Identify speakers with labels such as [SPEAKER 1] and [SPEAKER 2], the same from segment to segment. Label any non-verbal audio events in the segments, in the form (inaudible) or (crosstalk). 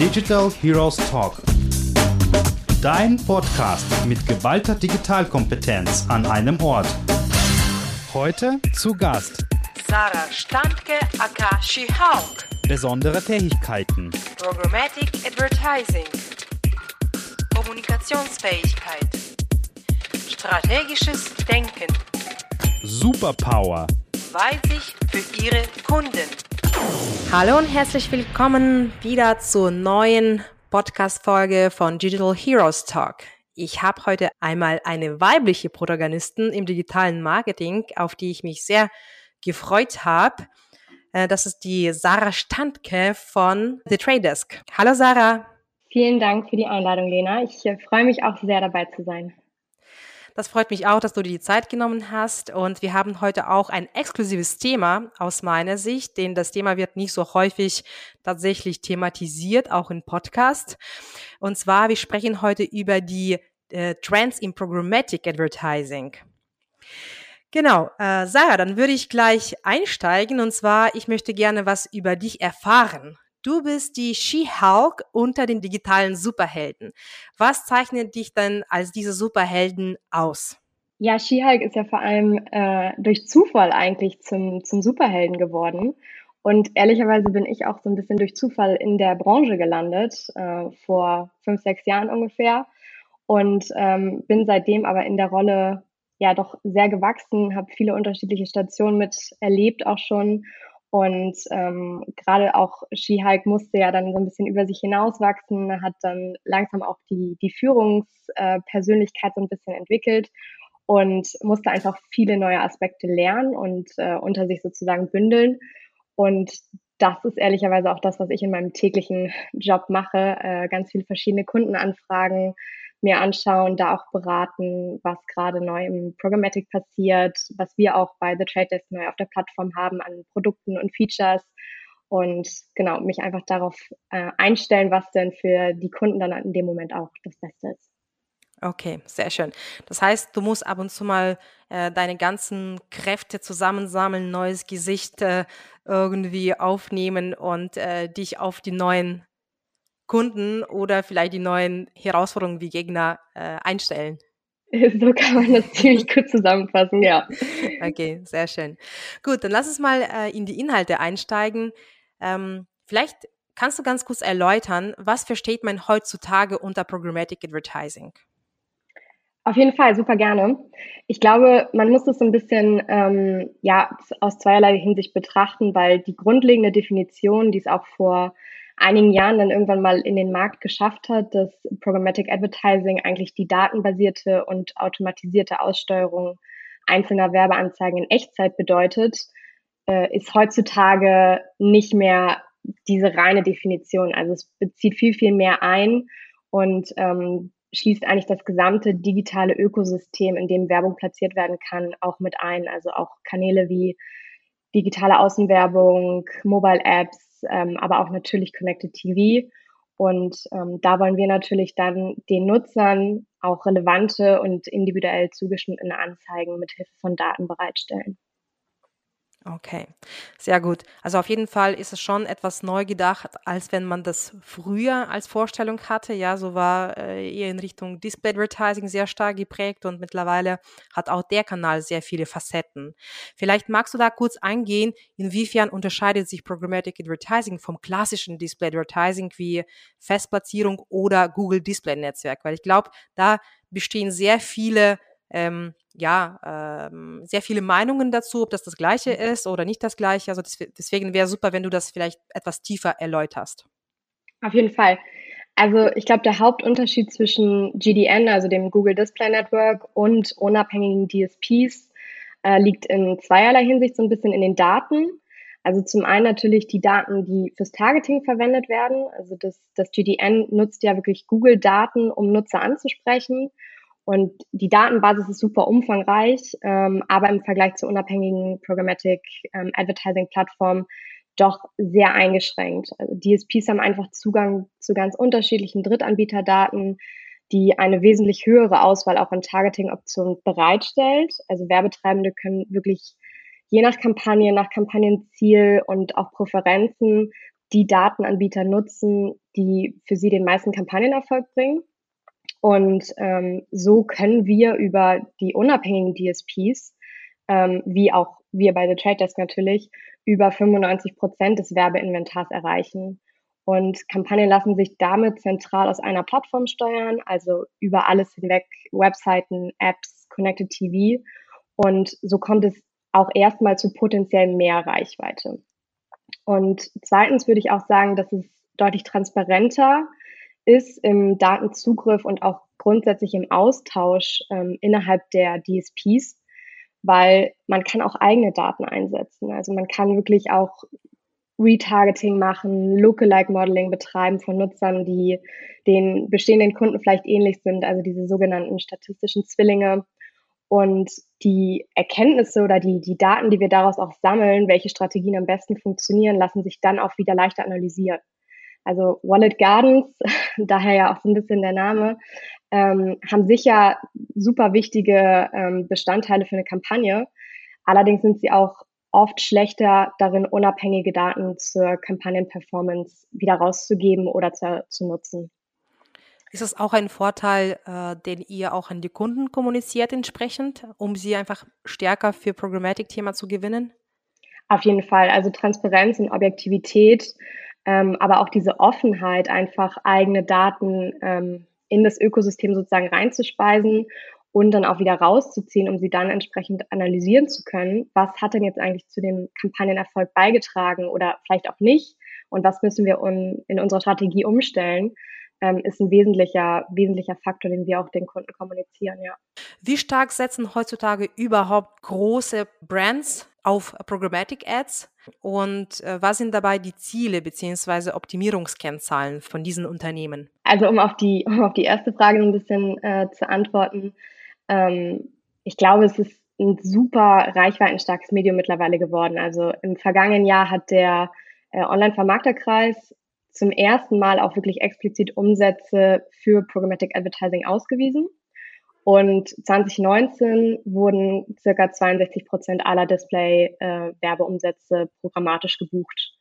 [SPEAKER 1] Digital Heroes Talk. Dein Podcast mit geballter Digitalkompetenz an einem Ort. Heute zu Gast
[SPEAKER 2] Sarah Standke aka She-Hulk.
[SPEAKER 1] besondere Fähigkeiten,
[SPEAKER 2] Programmatic Advertising. Kommunikationsfähigkeit. Strategisches Denken.
[SPEAKER 1] Superpower,
[SPEAKER 2] Weitsicht für Ihre Kunden.
[SPEAKER 3] Hallo und herzlich willkommen wieder zur neuen Podcast-Folge von Digital Heroes Talk. Ich habe heute einmal eine weibliche Protagonistin im digitalen Marketing, auf die ich mich sehr gefreut habe. Äh, Das ist die Sarah Standke von The Trade Desk. Hallo Sarah.
[SPEAKER 4] Vielen Dank für die Einladung, Lena. Ich äh, freue mich auch sehr dabei zu sein.
[SPEAKER 3] Das freut mich auch, dass du dir die Zeit genommen hast. Und wir haben heute auch ein exklusives Thema aus meiner Sicht, denn das Thema wird nicht so häufig tatsächlich thematisiert, auch im Podcast. Und zwar, wir sprechen heute über die äh, Trends in Programmatic Advertising. Genau, äh, Sarah, dann würde ich gleich einsteigen. Und zwar, ich möchte gerne was über dich erfahren. Du bist die She-Hulk unter den digitalen Superhelden. Was zeichnet dich denn als diese Superhelden aus?
[SPEAKER 4] Ja, She-Hulk ist ja vor allem äh, durch Zufall eigentlich zum, zum Superhelden geworden. Und ehrlicherweise bin ich auch so ein bisschen durch Zufall in der Branche gelandet, äh, vor fünf, sechs Jahren ungefähr. Und ähm, bin seitdem aber in der Rolle ja doch sehr gewachsen, habe viele unterschiedliche Stationen mit erlebt auch schon. Und ähm, gerade auch She-Hulk musste ja dann so ein bisschen über sich hinauswachsen, hat dann langsam auch die, die Führungspersönlichkeit so ein bisschen entwickelt und musste einfach viele neue Aspekte lernen und äh, unter sich sozusagen bündeln. Und das ist ehrlicherweise auch das, was ich in meinem täglichen Job mache. Äh, ganz viele verschiedene Kundenanfragen mir anschauen, da auch beraten, was gerade neu im Programmatic passiert, was wir auch bei The Trade Desk neu auf der Plattform haben an Produkten und Features und genau mich einfach darauf äh, einstellen, was denn für die Kunden dann in dem Moment auch das Beste ist.
[SPEAKER 3] Okay, sehr schön. Das heißt, du musst ab und zu mal äh, deine ganzen Kräfte zusammensammeln, neues Gesicht äh, irgendwie aufnehmen und äh, dich auf die neuen Kunden oder vielleicht die neuen Herausforderungen wie Gegner äh, einstellen. (laughs)
[SPEAKER 4] So kann man das ziemlich gut zusammenfassen, ja. (laughs)
[SPEAKER 3] Okay, sehr schön. Gut, dann lass uns mal äh, in die Inhalte einsteigen. Ähm, vielleicht kannst du ganz kurz erläutern, was versteht man heutzutage unter Programmatic Advertising?
[SPEAKER 4] Auf jeden Fall, super gerne. Ich glaube, man muss es so ein bisschen ähm, ja, aus zweierlei Hinsicht betrachten, weil die grundlegende Definition, die es auch vor einigen Jahren dann irgendwann mal in den Markt geschafft hat, dass Programmatic Advertising eigentlich die datenbasierte und automatisierte Aussteuerung einzelner Werbeanzeigen in Echtzeit bedeutet, äh, ist heutzutage nicht mehr diese reine Definition. Also es bezieht viel, viel mehr ein und ähm, schließt eigentlich das gesamte digitale Ökosystem, in dem Werbung platziert werden kann, auch mit ein. Also auch Kanäle wie digitale Außenwerbung, Mobile Apps, ähm, aber auch natürlich Connected TV. Und ähm, da wollen wir natürlich dann den Nutzern auch relevante und individuell zugeschnittene Anzeigen mit Hilfe von Daten bereitstellen.
[SPEAKER 3] Okay, sehr gut. Also auf jeden Fall ist es schon etwas neu gedacht, als wenn man das früher als Vorstellung hatte. Ja, so war äh, eher in Richtung Display Advertising sehr stark geprägt und mittlerweile hat auch der Kanal sehr viele Facetten. Vielleicht magst du da kurz eingehen, inwiefern unterscheidet sich Programmatic Advertising vom klassischen Display Advertising wie Festplatzierung oder Google Display Netzwerk, weil ich glaube, da bestehen sehr viele ähm, ja, ähm, sehr viele Meinungen dazu, ob das das Gleiche ist oder nicht das Gleiche. Also deswegen wäre super, wenn du das vielleicht etwas tiefer erläuterst.
[SPEAKER 4] Auf jeden Fall. Also ich glaube, der Hauptunterschied zwischen GDN, also dem Google Display Network, und unabhängigen DSPs äh, liegt in zweierlei Hinsicht so ein bisschen in den Daten. Also zum einen natürlich die Daten, die fürs Targeting verwendet werden. Also das, das GDN nutzt ja wirklich Google-Daten, um Nutzer anzusprechen. Und die Datenbasis ist super umfangreich, ähm, aber im Vergleich zu unabhängigen Programmatic ähm, Advertising Plattformen doch sehr eingeschränkt. Also DSPs haben einfach Zugang zu ganz unterschiedlichen Drittanbieterdaten, die eine wesentlich höhere Auswahl auch an Targeting-Optionen bereitstellt. Also Werbetreibende können wirklich je nach Kampagne, nach Kampagnenziel und auch Präferenzen die Datenanbieter nutzen, die für sie den meisten Kampagnenerfolg bringen. Und ähm, so können wir über die unabhängigen DSPs, ähm, wie auch wir bei The Trade Desk natürlich, über 95 Prozent des Werbeinventars erreichen. Und Kampagnen lassen sich damit zentral aus einer Plattform steuern, also über alles hinweg, Webseiten, Apps, Connected TV. Und so kommt es auch erstmal zu potenziell mehr Reichweite. Und zweitens würde ich auch sagen, dass es deutlich transparenter ist im Datenzugriff und auch grundsätzlich im Austausch ähm, innerhalb der DSPs, weil man kann auch eigene Daten einsetzen. Also man kann wirklich auch Retargeting machen, Lookalike Modeling betreiben von Nutzern, die den bestehenden Kunden vielleicht ähnlich sind, also diese sogenannten statistischen Zwillinge. Und die Erkenntnisse oder die, die Daten, die wir daraus auch sammeln, welche Strategien am besten funktionieren, lassen sich dann auch wieder leichter analysieren. Also Wallet Gardens, (laughs) daher ja auch so ein bisschen der Name, ähm, haben sicher super wichtige ähm, Bestandteile für eine Kampagne. Allerdings sind sie auch oft schlechter darin, unabhängige Daten zur Kampagnenperformance wieder rauszugeben oder zu, zu nutzen.
[SPEAKER 3] Ist das auch ein Vorteil, äh, den ihr auch an die Kunden kommuniziert entsprechend, um sie einfach stärker für Programmatic-Thema zu gewinnen?
[SPEAKER 4] Auf jeden Fall. Also Transparenz und Objektivität, ähm, aber auch diese Offenheit, einfach eigene Daten ähm, in das Ökosystem sozusagen reinzuspeisen und dann auch wieder rauszuziehen, um sie dann entsprechend analysieren zu können. Was hat denn jetzt eigentlich zu dem Kampagnenerfolg beigetragen oder vielleicht auch nicht? Und was müssen wir in unserer Strategie umstellen? Ähm, ist ein wesentlicher, wesentlicher Faktor, den wir auch den Kunden kommunizieren, ja.
[SPEAKER 3] Wie stark setzen heutzutage überhaupt große Brands auf Programmatic Ads und äh, was sind dabei die Ziele bzw. Optimierungskennzahlen von diesen Unternehmen?
[SPEAKER 4] Also um auf die, um auf die erste Frage ein bisschen äh, zu antworten, ähm, ich glaube, es ist ein super reichweitenstarkes Medium mittlerweile geworden. Also im vergangenen Jahr hat der äh, Online-Vermarkterkreis zum ersten Mal auch wirklich explizit Umsätze für Programmatic Advertising ausgewiesen. Und 2019 wurden circa 62 Prozent aller Display-Werbeumsätze äh, programmatisch gebucht,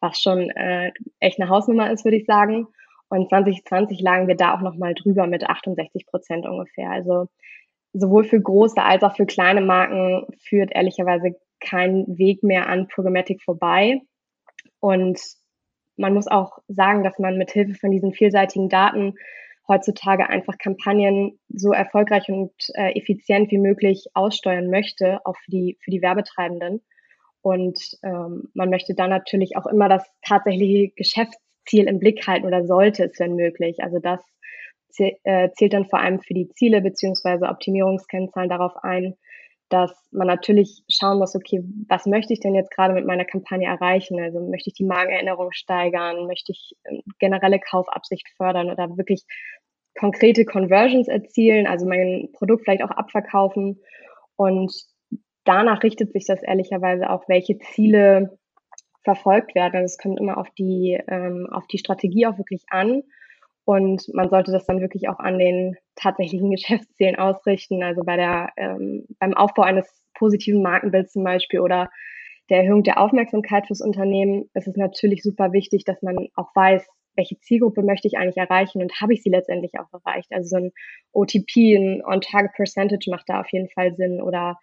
[SPEAKER 4] was schon äh, echt eine Hausnummer ist, würde ich sagen. Und 2020 lagen wir da auch nochmal drüber mit 68 Prozent ungefähr. Also sowohl für große als auch für kleine Marken führt ehrlicherweise kein Weg mehr an Programmatic vorbei. Und man muss auch sagen, dass man mit Hilfe von diesen vielseitigen Daten heutzutage einfach Kampagnen so erfolgreich und äh, effizient wie möglich aussteuern möchte, auch für die, für die Werbetreibenden. Und ähm, man möchte dann natürlich auch immer das tatsächliche Geschäftsziel im Blick halten oder sollte es, wenn möglich. Also das äh, zählt dann vor allem für die Ziele beziehungsweise Optimierungskennzahlen darauf ein, dass man natürlich schauen muss, okay, was möchte ich denn jetzt gerade mit meiner Kampagne erreichen? Also möchte ich die Markenerinnerung steigern? Möchte ich ähm, generelle Kaufabsicht fördern oder wirklich konkrete Conversions erzielen? Also mein Produkt vielleicht auch abverkaufen. Und danach richtet sich das ehrlicherweise auch, welche Ziele verfolgt werden. Also es kommt immer auf die, ähm, auf die Strategie auch wirklich an. Und man sollte das dann wirklich auch an den tatsächlichen Geschäftszielen ausrichten. Also bei der, ähm, beim Aufbau eines positiven Markenbilds zum Beispiel oder der Erhöhung der Aufmerksamkeit fürs Unternehmen ist es natürlich super wichtig, dass man auch weiß, welche Zielgruppe möchte ich eigentlich erreichen und habe ich sie letztendlich auch erreicht. Also so ein OTP, ein On-Target Percentage macht da auf jeden Fall Sinn oder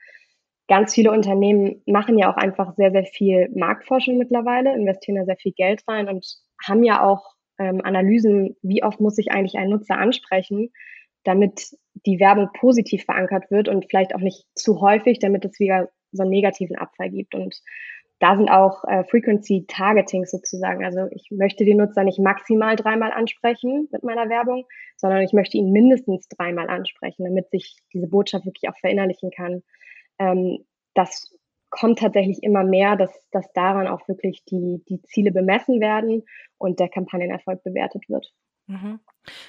[SPEAKER 4] ganz viele Unternehmen machen ja auch einfach sehr, sehr viel Marktforschung mittlerweile, investieren da sehr viel Geld rein und haben ja auch ähm, Analysen, wie oft muss ich eigentlich einen Nutzer ansprechen, damit die Werbung positiv verankert wird und vielleicht auch nicht zu häufig, damit es wieder so einen negativen Abfall gibt. Und da sind auch äh, Frequency Targeting sozusagen. Also ich möchte den Nutzer nicht maximal dreimal ansprechen mit meiner Werbung, sondern ich möchte ihn mindestens dreimal ansprechen, damit sich diese Botschaft wirklich auch verinnerlichen kann. Ähm, das kommt tatsächlich immer mehr, dass, dass daran auch wirklich die, die Ziele bemessen werden und der Kampagnenerfolg bewertet wird.
[SPEAKER 3] Mhm.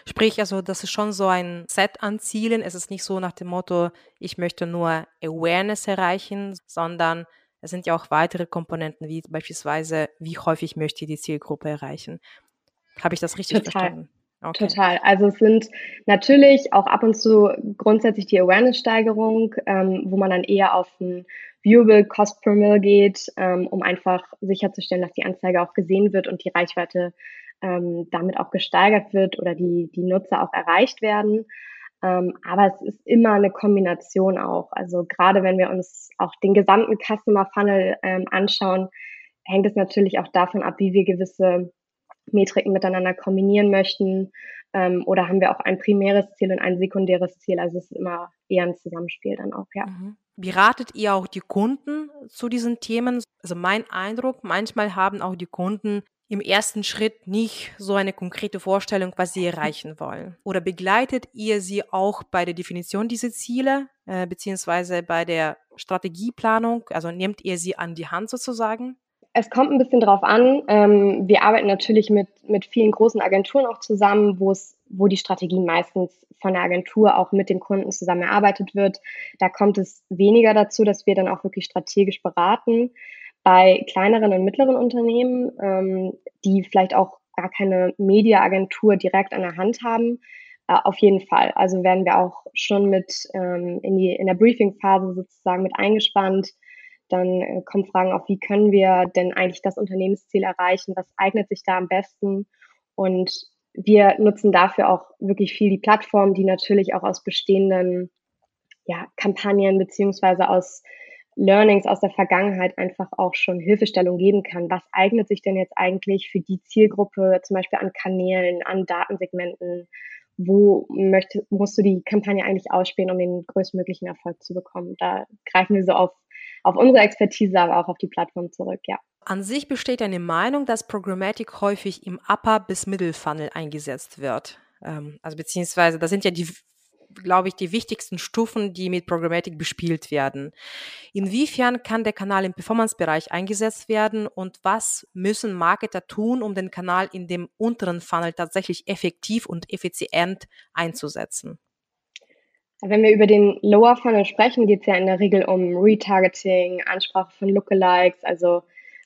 [SPEAKER 3] Sprich, also das ist schon so ein Set an Zielen. Es ist nicht so nach dem Motto, ich möchte nur Awareness erreichen, sondern es sind ja auch weitere Komponenten, wie beispielsweise, wie häufig möchte ich die Zielgruppe erreichen. Habe ich das richtig Total. verstanden?
[SPEAKER 4] Okay. Total. Also es sind natürlich auch ab und zu grundsätzlich die Awareness-Steigerung, ähm, wo man dann eher auf ein Viewable Cost per Mill geht, ähm, um einfach sicherzustellen, dass die Anzeige auch gesehen wird und die Reichweite ähm, damit auch gesteigert wird oder die, die Nutzer auch erreicht werden. Ähm, aber es ist immer eine Kombination auch. Also gerade wenn wir uns auch den gesamten Customer Funnel ähm, anschauen, hängt es natürlich auch davon ab, wie wir gewisse Metriken miteinander kombinieren möchten. Ähm, oder haben wir auch ein primäres Ziel und ein sekundäres Ziel? Also es ist immer eher ein Zusammenspiel dann auch, ja. Mhm.
[SPEAKER 3] Beratet ihr auch die Kunden zu diesen Themen? Also mein Eindruck, manchmal haben auch die Kunden im ersten Schritt nicht so eine konkrete Vorstellung, was sie erreichen wollen? Oder begleitet ihr sie auch bei der Definition dieser Ziele, äh, beziehungsweise bei der Strategieplanung? Also nehmt ihr sie an die Hand sozusagen?
[SPEAKER 4] Es kommt ein bisschen drauf an. Ähm, wir arbeiten natürlich mit, mit vielen großen Agenturen auch zusammen, wo es, wo die Strategie meistens von der Agentur auch mit dem Kunden zusammen erarbeitet wird. Da kommt es weniger dazu, dass wir dann auch wirklich strategisch beraten. Bei kleineren und mittleren Unternehmen, ähm, die vielleicht auch gar keine Mediaagentur direkt an der Hand haben, äh, auf jeden Fall. Also werden wir auch schon mit ähm, in, die, in der Briefing-Phase sozusagen mit eingespannt dann äh, kommen Fragen auf, wie können wir denn eigentlich das Unternehmensziel erreichen? Was eignet sich da am besten? Und wir nutzen dafür auch wirklich viel die Plattform, die natürlich auch aus bestehenden ja, Kampagnen beziehungsweise aus Learnings aus der Vergangenheit einfach auch schon Hilfestellung geben kann. Was eignet sich denn jetzt eigentlich für die Zielgruppe, zum Beispiel an Kanälen, an Datensegmenten? Wo möchte, musst du die Kampagne eigentlich ausspielen, um den größtmöglichen Erfolg zu bekommen? Da greifen wir so auf auf unsere Expertise, aber auch auf die Plattform zurück, ja.
[SPEAKER 3] An sich besteht eine Meinung, dass Programmatic häufig im Upper- bis Middle Funnel eingesetzt wird. Ähm, also beziehungsweise, das sind ja die, glaube ich, die wichtigsten Stufen, die mit Programmatic bespielt werden. Inwiefern kann der Kanal im Performance-Bereich eingesetzt werden und was müssen Marketer tun, um den Kanal in dem unteren Funnel tatsächlich effektiv und effizient einzusetzen?
[SPEAKER 4] Wenn wir über den Lower Funnel sprechen, geht es ja in der Regel um Retargeting, Ansprache von Lookalikes, also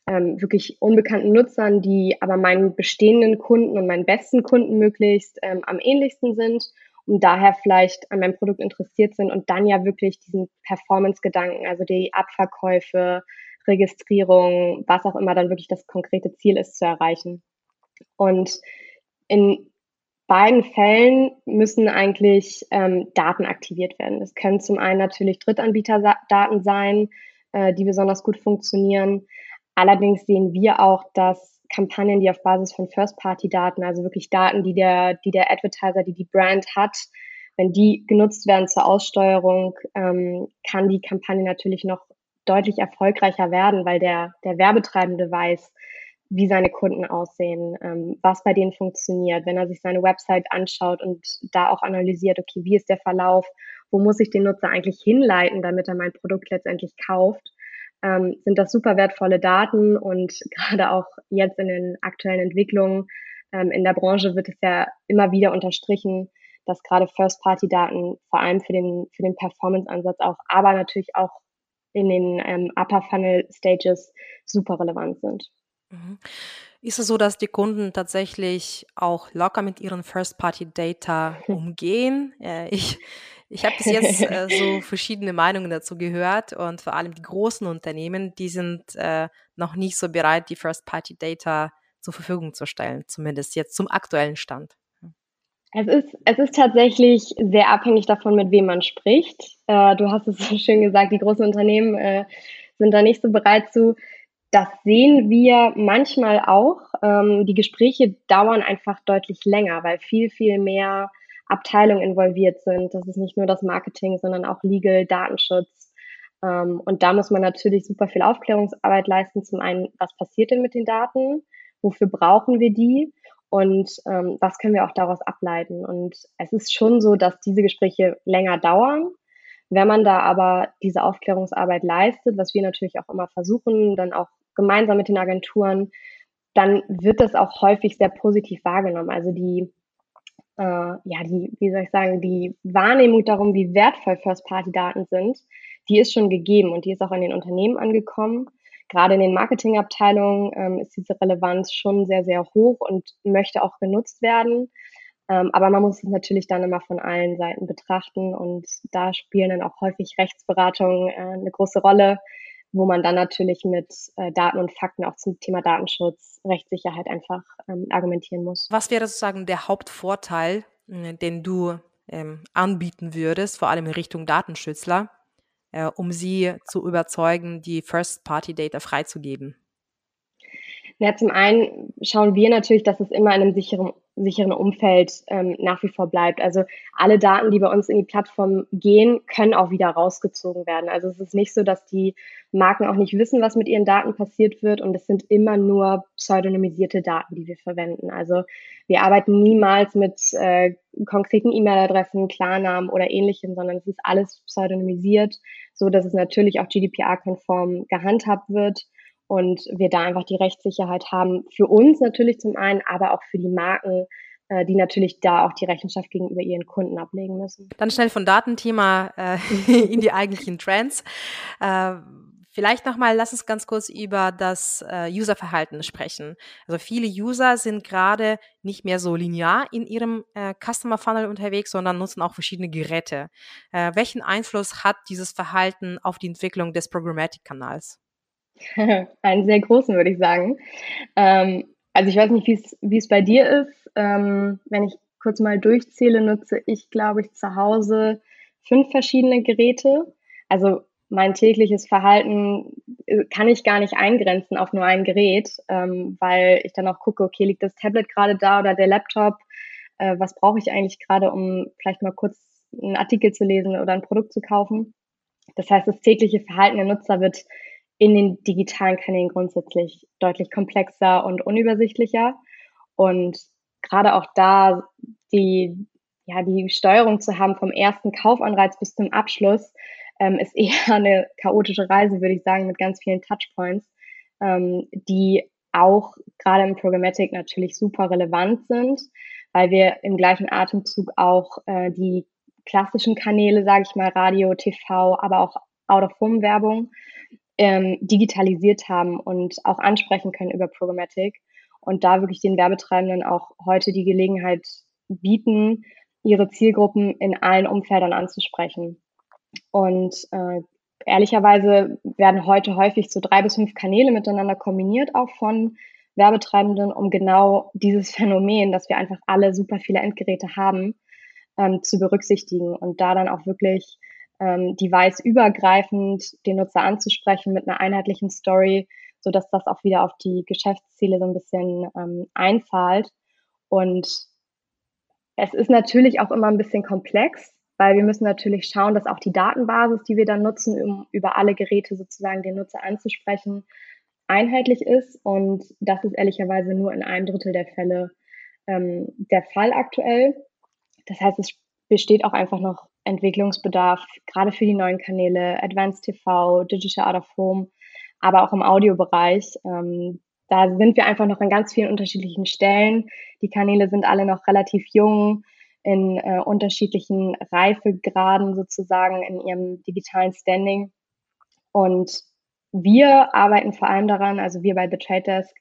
[SPEAKER 4] ähm, wirklich unbekannten Nutzern, die aber meinen bestehenden Kunden und meinen besten Kunden möglichst ähm, am ähnlichsten sind und daher vielleicht an meinem Produkt interessiert sind und dann ja wirklich diesen Performance-Gedanken, also die Abverkäufe, Registrierung, was auch immer dann wirklich das konkrete Ziel ist, zu erreichen. Und in beiden Fällen müssen eigentlich ähm, Daten aktiviert werden. Das können zum einen natürlich Drittanbieterdaten sein, äh, die besonders gut funktionieren. Allerdings sehen wir auch, dass Kampagnen, die auf Basis von First-Party-Daten, also wirklich Daten, die der, die der Advertiser, die die Brand hat, wenn die genutzt werden zur Aussteuerung, ähm, kann die Kampagne natürlich noch deutlich erfolgreicher werden, weil der, der Werbetreibende weiß, wie seine Kunden aussehen, ähm, was bei denen funktioniert, wenn er sich seine Website anschaut und da auch analysiert, okay, wie ist der Verlauf, wo muss ich den Nutzer eigentlich hinleiten, damit er mein Produkt letztendlich kauft, ähm, sind das super wertvolle Daten und (laughs) gerade auch jetzt in den aktuellen Entwicklungen ähm, in der Branche wird es ja immer wieder unterstrichen, dass gerade First-Party-Daten vor allem für den, für den Performance-Ansatz auch, aber natürlich auch in den ähm, Upper-Funnel-Stages super relevant sind.
[SPEAKER 3] Mhm. Ist es so, dass die Kunden tatsächlich auch locker mit ihren First-Party-Data (laughs) umgehen? Äh, ich ich habe bis jetzt äh, (laughs) so verschiedene Meinungen dazu gehört und vor allem die großen Unternehmen, die sind äh, noch nicht so bereit, die First-Party-Data zur Verfügung zu stellen, zumindest jetzt zum aktuellen Stand.
[SPEAKER 4] Es ist, es ist tatsächlich sehr abhängig davon, mit wem man spricht. Äh, du hast es (laughs) so schön gesagt, die großen Unternehmen äh, sind da nicht so bereit zu. Das sehen wir manchmal auch. Ähm, die Gespräche dauern einfach deutlich länger, weil viel, viel mehr Abteilungen involviert sind. Das ist nicht nur das Marketing, sondern auch Legal, Datenschutz. Ähm, und da muss man natürlich super viel Aufklärungsarbeit leisten. Zum einen, was passiert denn mit den Daten? Wofür brauchen wir die? Und ähm, was können wir auch daraus ableiten? Und es ist schon so, dass diese Gespräche länger dauern. Wenn man da aber diese Aufklärungsarbeit leistet, was wir natürlich auch immer versuchen, dann auch gemeinsam mit den Agenturen, dann wird das auch häufig sehr positiv wahrgenommen. Also die, äh, ja, die, wie soll ich sagen, die Wahrnehmung darum, wie wertvoll First-Party-Daten sind, die ist schon gegeben und die ist auch in den Unternehmen angekommen. Gerade in den Marketingabteilungen ähm, ist diese Relevanz schon sehr, sehr hoch und möchte auch genutzt werden. Ähm, aber man muss es natürlich dann immer von allen Seiten betrachten und da spielen dann auch häufig Rechtsberatungen äh, eine große Rolle, wo man dann natürlich mit äh, Daten und Fakten auch zum Thema Datenschutz, Rechtssicherheit einfach ähm, argumentieren muss.
[SPEAKER 3] Was wäre sozusagen der Hauptvorteil, äh, den du ähm, anbieten würdest, vor allem in Richtung Datenschützler, äh, um sie zu überzeugen, die First-Party-Data freizugeben?
[SPEAKER 4] Ja, zum einen schauen wir natürlich, dass es immer in einem sicheren, sicheren Umfeld ähm, nach wie vor bleibt. Also alle Daten, die bei uns in die Plattform gehen, können auch wieder rausgezogen werden. Also es ist nicht so, dass die Marken auch nicht wissen, was mit ihren Daten passiert wird und es sind immer nur pseudonymisierte Daten, die wir verwenden. Also wir arbeiten niemals mit äh, konkreten E-Mail-Adressen, Klarnamen oder ähnlichem, sondern es ist alles pseudonymisiert, so dass es natürlich auch GDPR-konform gehandhabt wird und wir da einfach die Rechtssicherheit haben für uns natürlich zum einen, aber auch für die Marken, äh, die natürlich da auch die Rechenschaft gegenüber ihren Kunden ablegen müssen.
[SPEAKER 3] Dann schnell von Datenthema äh, (laughs) in die eigentlichen Trends. Äh, Vielleicht nochmal, lass uns ganz kurz über das äh, Userverhalten sprechen. Also viele User sind gerade nicht mehr so linear in ihrem äh, Customer Funnel unterwegs, sondern nutzen auch verschiedene Geräte. Äh, welchen Einfluss hat dieses Verhalten auf die Entwicklung des Programmatic-Kanals? (laughs)
[SPEAKER 4] Einen sehr großen, würde ich sagen. Ähm, also ich weiß nicht, wie es bei dir ist. Ähm, wenn ich kurz mal durchzähle, nutze ich, glaube ich, zu Hause fünf verschiedene Geräte. Also mein tägliches Verhalten äh, kann ich gar nicht eingrenzen auf nur ein Gerät, ähm, weil ich dann auch gucke, okay, liegt das Tablet gerade da oder der Laptop? Äh, was brauche ich eigentlich gerade, um vielleicht mal kurz einen Artikel zu lesen oder ein Produkt zu kaufen? Das heißt, das tägliche Verhalten der Nutzer wird in den digitalen Kanälen grundsätzlich deutlich komplexer und unübersichtlicher. Und gerade auch da die, ja, die Steuerung zu haben vom ersten Kaufanreiz bis zum Abschluss, ähm, ist eher (laughs) eine chaotische Reise, würde ich sagen, mit ganz vielen Touchpoints, ähm, die auch gerade im Programmatic natürlich super relevant sind, weil wir im gleichen Atemzug auch äh, die klassischen Kanäle, sage ich mal, Radio, TV, aber auch Out-of-Home-Werbung ähm, digitalisiert haben und auch ansprechen können über Programmatic und da wirklich den Werbetreibenden auch heute die Gelegenheit bieten, ihre Zielgruppen in allen Umfeldern anzusprechen. Und äh, ehrlicherweise werden heute häufig so drei bis fünf Kanäle miteinander kombiniert, auch von Werbetreibenden, um genau dieses (laughs) Phänomen, dass wir einfach alle super viele Endgeräte haben, ähm, zu berücksichtigen und da dann auch wirklich ähm, device-übergreifend den Nutzer anzusprechen mit einer einheitlichen Story, so dass das auch wieder auf die Geschäftsziele so ein bisschen ähm, einzahlt. Und es ist natürlich auch immer ein bisschen komplex, weil wir müssen natürlich schauen, dass auch die Datenbasis, die wir dann nutzen, um über alle Geräte sozusagen den Nutzer anzusprechen, einheitlich ist. Und das ist ehrlicherweise nur in einem Drittel der Fälle ähm, der Fall aktuell. Das heißt, es besteht auch einfach noch Entwicklungsbedarf, gerade für die neuen Kanäle, Advanced TV, Digital Out of Home, aber auch im Audiobereich. Ähm, da sind wir einfach noch an ganz vielen unterschiedlichen Stellen. Die Kanäle sind alle noch relativ jung, in äh, unterschiedlichen Reifegraden sozusagen in ihrem digitalen Standing. Und wir arbeiten vor allem daran, also wir bei The Trade Desk,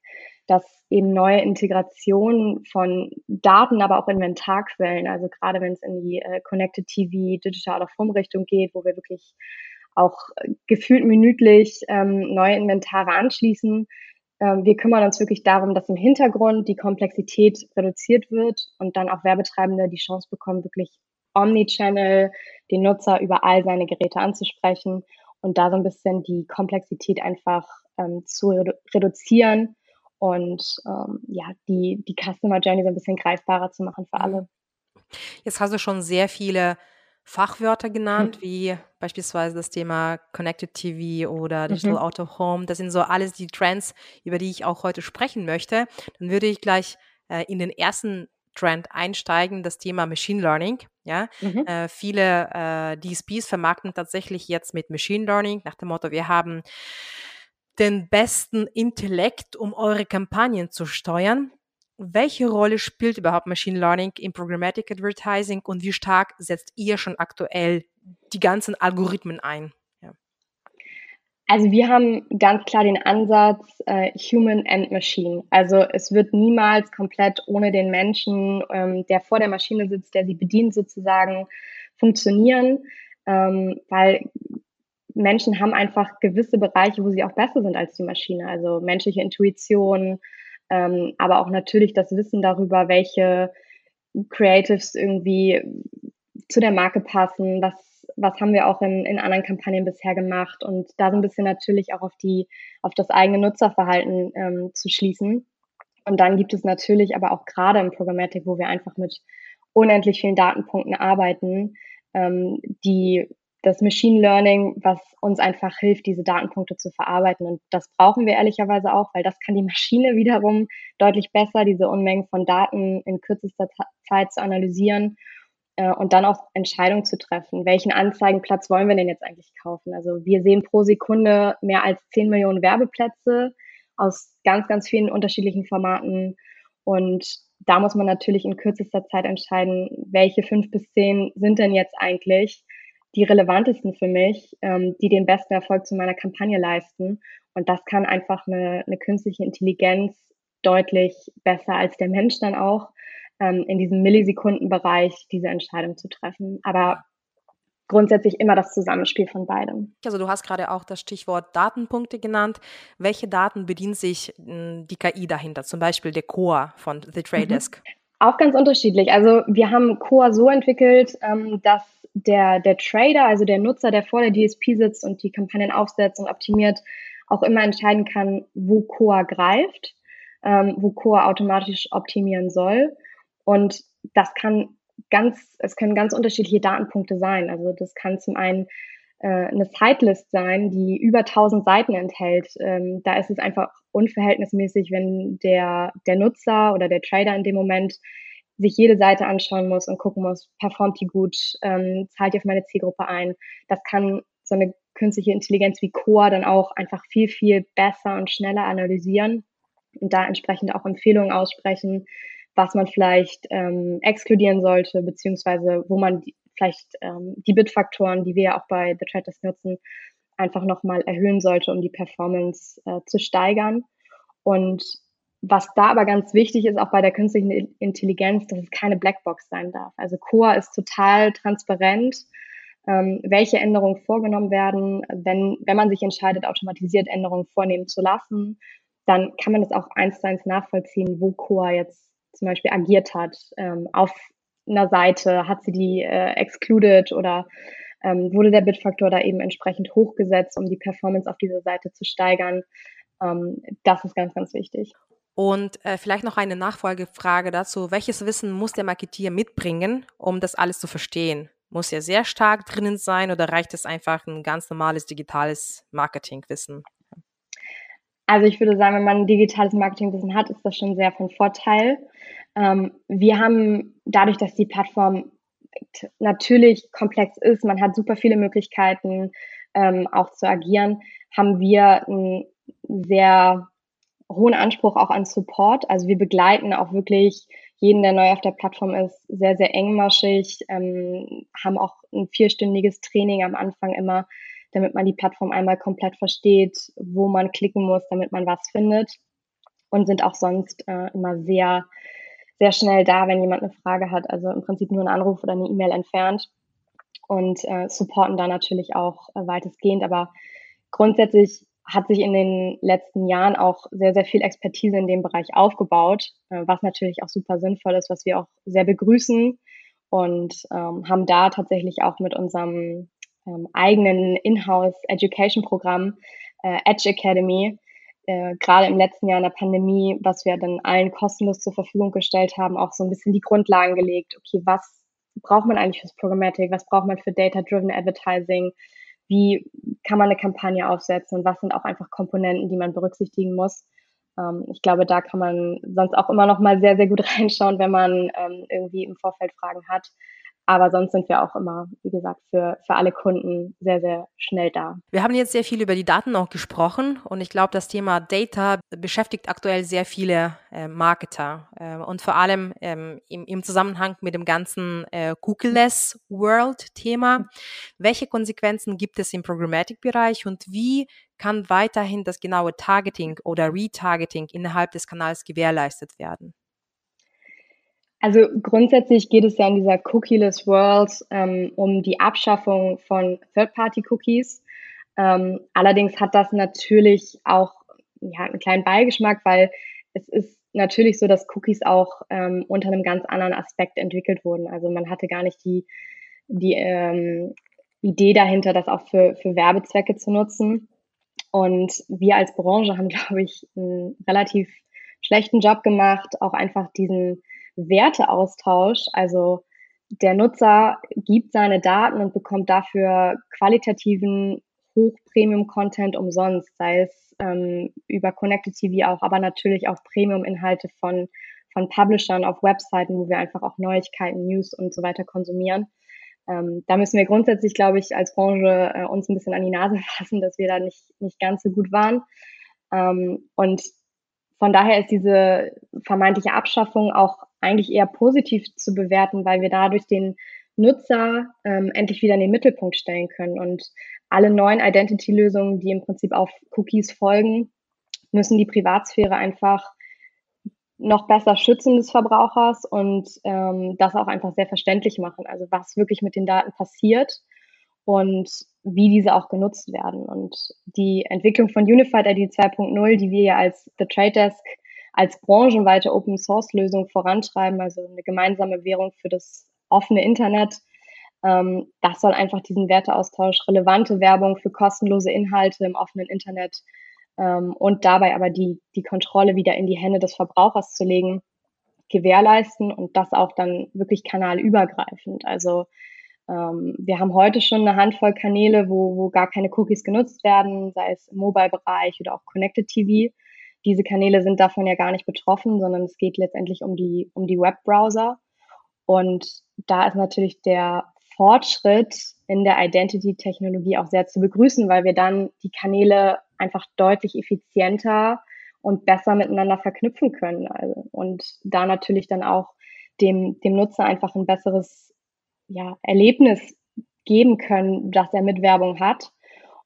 [SPEAKER 4] dass eben neue Integrationen von Daten, aber auch Inventarquellen, also gerade wenn es in die äh, Connected TV, Digital oder Home Richtung geht, wo wir wirklich auch äh, gefühlt minütlich ähm, neue Inventare anschließen. Ähm, wir kümmern uns wirklich darum, dass im Hintergrund die Komplexität reduziert wird und dann auch Werbetreibende die Chance bekommen, wirklich Omnichannel den Nutzer über all seine Geräte anzusprechen und da so ein bisschen die Komplexität einfach ähm, zu redu reduzieren und ähm, ja, die, die Customer Journey so ein bisschen greifbarer zu machen für mhm. alle.
[SPEAKER 3] Jetzt hast du schon sehr viele Fachwörter genannt, hm. wie beispielsweise das Thema Connected TV oder Digital mhm. Auto Home. Das sind so alles die Trends, über die ich auch heute sprechen möchte. Dann würde ich gleich äh, in den ersten Trend einsteigen, das Thema Machine Learning. Ja, mhm. äh, viele äh, DSPs vermarkten tatsächlich jetzt mit Machine Learning nach dem Motto, wir haben den besten Intellekt, um eure Kampagnen zu steuern. Welche Rolle spielt überhaupt Machine Learning im Programmatic Advertising und wie stark setzt ihr schon aktuell die ganzen Algorithmen ein? Ja.
[SPEAKER 4] Also wir haben ganz klar den Ansatz äh, Human and Machine. Also es wird niemals komplett ohne den Menschen, ähm, der vor der Maschine sitzt, der sie bedient sozusagen, funktionieren, ähm, weil Menschen haben einfach gewisse Bereiche, wo sie auch besser sind als die Maschine. Also menschliche Intuition, ähm, aber auch natürlich das Wissen darüber, welche Creatives irgendwie zu der Marke passen, was was haben wir auch in, in anderen Kampagnen bisher gemacht und da so ein bisschen natürlich auch auf die, auf das eigene Nutzerverhalten ähm, zu schließen. Und dann gibt es natürlich aber auch gerade im Programmatic, wo wir einfach mit unendlich vielen Datenpunkten arbeiten, ähm, die das Machine Learning, was uns einfach hilft, diese Datenpunkte zu verarbeiten. Und das brauchen wir ehrlicherweise auch, weil das kann die (laughs) Maschine wiederum deutlich besser, diese Unmengen von Daten in kürzester Zeit zu analysieren äh, und dann auch Entscheidungen zu treffen. Welchen Anzeigenplatz wollen wir denn jetzt eigentlich kaufen? Also wir sehen pro Sekunde mehr als 10 Millionen Werbeplätze aus ganz, ganz vielen unterschiedlichen Formaten. Und da muss man natürlich in kürzester Zeit entscheiden, welche fünf bis zehn sind denn jetzt eigentlich die relevantesten für mich, ähm, die den besten Erfolg zu meiner Kampagne leisten. Und das kann einfach eine, eine künstliche Intelligenz deutlich besser als der Mensch dann auch ähm, in diesem Millisekundenbereich diese Entscheidung zu treffen. Aber grundsätzlich immer das Zusammenspiel von beidem.
[SPEAKER 3] Also du hast gerade auch das Stichwort Datenpunkte genannt. Welche Daten bedient sich hm, die KI dahinter? Zum Beispiel der Core von The Trade mhm. Desk. Mhm.
[SPEAKER 4] Auch ganz unterschiedlich. Also wir haben Core so entwickelt, ähm, dass der, der Trader, also der Nutzer, der vor der DSP sitzt und die Kampagnen aufsetzt und optimiert, auch immer entscheiden kann, wo Core greift, ähm, wo Core automatisch optimieren soll. Und das kann ganz, es können ganz unterschiedliche Datenpunkte sein. Also das kann zum einen eine Sidelist sein, die über 1000 Seiten enthält. Ähm, da ist es einfach unverhältnismäßig, wenn der, der Nutzer oder der Trader in dem Moment sich jede Seite anschauen muss und gucken muss, performt die gut, ähm, zahlt die auf meine Zielgruppe ein. Das kann so eine künstliche Intelligenz wie Core dann auch einfach viel, viel besser und schneller analysieren und da entsprechend auch Empfehlungen aussprechen, was man vielleicht ähm, exkludieren sollte, beziehungsweise wo man vielleicht ähm, die Bitfaktoren, die wir ja auch bei The Traders nutzen, einfach nochmal erhöhen sollte, um die Performance äh, zu steigern. Und was da aber ganz wichtig ist, auch bei der künstlichen Intelligenz, dass es keine Blackbox sein darf. Also Core ist total transparent, ähm, welche Änderungen vorgenommen werden. Wenn, wenn man sich entscheidet, automatisiert Änderungen vornehmen zu lassen, dann kann man das auch eins zu eins nachvollziehen, wo Core jetzt zum Beispiel agiert hat. Ähm, auf einer Seite hat sie die äh, excluded oder ähm, wurde der Bitfaktor da eben entsprechend hochgesetzt, um die Performance auf dieser Seite zu steigern. Ähm, das ist ganz, ganz wichtig.
[SPEAKER 3] Und äh, vielleicht noch eine Nachfolgefrage dazu. Welches Wissen muss der Marketier mitbringen, um das alles zu verstehen? Muss er sehr stark drinnen sein oder reicht es einfach ein ganz normales digitales Marketingwissen?
[SPEAKER 4] Also ich würde sagen, wenn man ein digitales Marketingwissen hat, ist das schon sehr von Vorteil. Ähm, wir haben dadurch, dass die Plattform natürlich komplex ist, man hat super viele Möglichkeiten ähm, auch zu agieren, haben wir einen sehr hohen Anspruch auch an Support. Also wir begleiten auch wirklich jeden, der neu auf der Plattform ist, sehr, sehr engmaschig, ähm, haben auch ein vierstündiges Training am Anfang immer damit man die Plattform einmal komplett versteht, wo man klicken muss, damit man was findet. Und sind auch sonst äh, immer sehr, sehr schnell da, wenn jemand eine Frage hat. Also im Prinzip nur einen Anruf oder eine E-Mail entfernt. Und äh, supporten da natürlich auch äh, weitestgehend. Aber grundsätzlich hat sich in den letzten Jahren auch sehr, sehr viel Expertise in dem Bereich aufgebaut, äh, was natürlich auch super sinnvoll ist, was wir auch sehr begrüßen und ähm, haben da tatsächlich auch mit unserem ähm, eigenen Inhouse Education Programm, äh, Edge Academy, äh, gerade im letzten Jahr in der Pandemie, was wir dann allen kostenlos zur Verfügung gestellt haben, auch so ein bisschen die Grundlagen gelegt. Okay, was braucht man eigentlich fürs Programmatic? Was braucht man für Data-Driven Advertising? Wie kann man eine Kampagne aufsetzen? Und was sind auch einfach Komponenten, die man berücksichtigen muss? Ähm, ich glaube, da kann man sonst auch immer noch mal sehr, sehr gut (laughs) reinschauen, wenn man ähm, irgendwie im Vorfeld Fragen hat. Aber sonst sind wir auch immer, wie gesagt, für, für alle Kunden sehr, sehr schnell da.
[SPEAKER 3] Wir haben jetzt sehr viel über die Daten auch gesprochen und ich glaube, das Thema Data beschäftigt aktuell sehr viele äh, Marketer äh, und vor allem ähm, im, im, Zusammenhang mit dem ganzen äh, Cookie-less World-Thema. Welche Konsequenzen gibt es im Programmatic-Bereich und wie kann weiterhin das genaue Targeting oder Retargeting innerhalb des Kanals gewährleistet werden?
[SPEAKER 4] Also grundsätzlich geht es ja in dieser Cookieless World ähm, um die Abschaffung von Third-Party-Cookies. Ähm, allerdings hat das natürlich auch ja, einen kleinen Beigeschmack, weil es ist natürlich so, dass Cookies auch ähm, unter einem ganz anderen Aspekt entwickelt wurden. Also man hatte gar nicht die, die ähm, Idee dahinter, das auch für, für Werbezwecke zu nutzen. Und wir als Branche haben, (laughs) glaube ich, einen relativ schlechten Job gemacht, auch einfach diesen Werteaustausch. Also der Nutzer gibt seine Daten und bekommt dafür qualitativen Hoch-Premium-Content umsonst, sei es ähm, über Connected TV auch, aber natürlich auch Premium-Inhalte von, von Publishern auf Webseiten, wo wir einfach auch Neuigkeiten, News und so weiter konsumieren. Ähm, da müssen wir grundsätzlich, glaube ich, als Branche äh, uns ein bisschen an die Nase (laughs) fassen, dass wir da nicht, nicht ganz so gut waren. Ähm, und von daher ist diese vermeintliche Abschaffung auch eigentlich eher positiv zu bewerten, weil wir dadurch den Nutzer ähm, endlich wieder in den Mittelpunkt stellen können. Und alle neuen Identity-Lösungen, die im Prinzip auf Cookies folgen, müssen die Privatsphäre einfach noch besser schützen des Verbrauchers und ähm, das auch einfach sehr verständlich machen. Also was wirklich mit den Daten passiert und wie diese auch genutzt werden. Und die Entwicklung von Unified ID 2.0, die wir ja als The Trade Desk als branchenweite Open Source Lösung vorantreiben, also eine gemeinsame Währung für das offene Internet, ähm, das soll einfach diesen Werteaustausch, relevante Werbung für kostenlose Inhalte im offenen Internet ähm, und dabei aber die, die Kontrolle wieder in die Hände des Verbrauchers zu legen, gewährleisten und das auch dann wirklich kanalübergreifend. Also wir haben heute schon eine Handvoll Kanäle, wo, wo gar keine Cookies genutzt werden, sei es im Mobile-Bereich oder auch Connected TV. Diese Kanäle sind davon ja gar nicht betroffen, sondern es geht letztendlich um die, um die Webbrowser. Und da ist natürlich der Fortschritt in der Identity-Technologie auch sehr zu begrüßen, weil wir dann die Kanäle einfach deutlich effizienter und besser miteinander verknüpfen können. Also, und da natürlich dann auch dem, dem Nutzer einfach ein besseres ja, Erlebnis geben können, das er mit Werbung hat.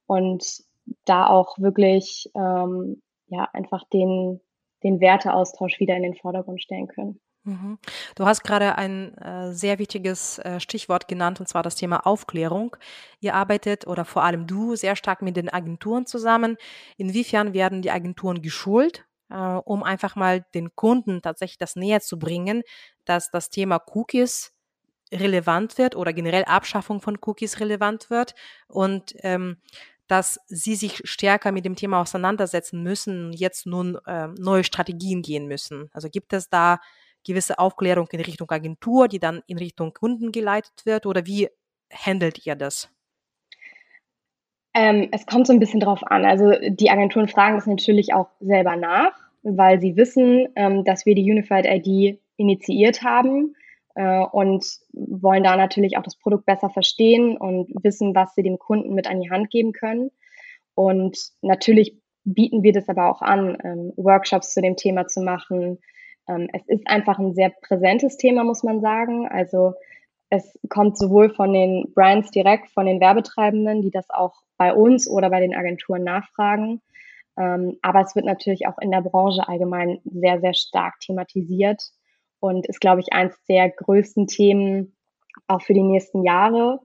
[SPEAKER 4] Und da auch wirklich ähm, ja einfach den, den Werteaustausch wieder in den Vordergrund stellen können.
[SPEAKER 3] Mhm. Du hast gerade ein äh, sehr wichtiges äh, Stichwort genannt, und zwar das Thema Aufklärung. Ihr arbeitet oder vor allem du sehr stark mit den Agenturen zusammen. Inwiefern werden die Agenturen geschult, äh, um einfach mal den Kunden tatsächlich das näher zu bringen, dass das Thema Cookies relevant wird oder generell Abschaffung von Cookies relevant wird und ähm, dass sie sich stärker mit dem Thema auseinandersetzen müssen, jetzt nun äh, neue Strategien gehen müssen. Also gibt es da gewisse Aufklärung in Richtung Agentur, die dann in Richtung Kunden geleitet wird? Oder wie handelt ihr das?
[SPEAKER 4] Ähm, es kommt so ein bisschen drauf an. Also die Agenturen fragen das natürlich auch selber nach, weil sie wissen, ähm, dass wir die Unified ID initiiert haben und wollen da natürlich auch das Produkt besser verstehen und wissen, was sie dem Kunden mit an die Hand geben können. Und natürlich bieten wir das aber auch an, ähm, Workshops zu dem Thema zu machen, ähm, es ist einfach ein sehr präsentes Thema, muss man sagen. Also es kommt sowohl von den Brands direkt, von den Werbetreibenden, die das auch bei uns oder bei den Agenturen nachfragen. Ähm, aber es wird natürlich auch in der Branche allgemein sehr, sehr stark thematisiert und ist, glaube ich, eins der größten Themen auch für die nächsten Jahre,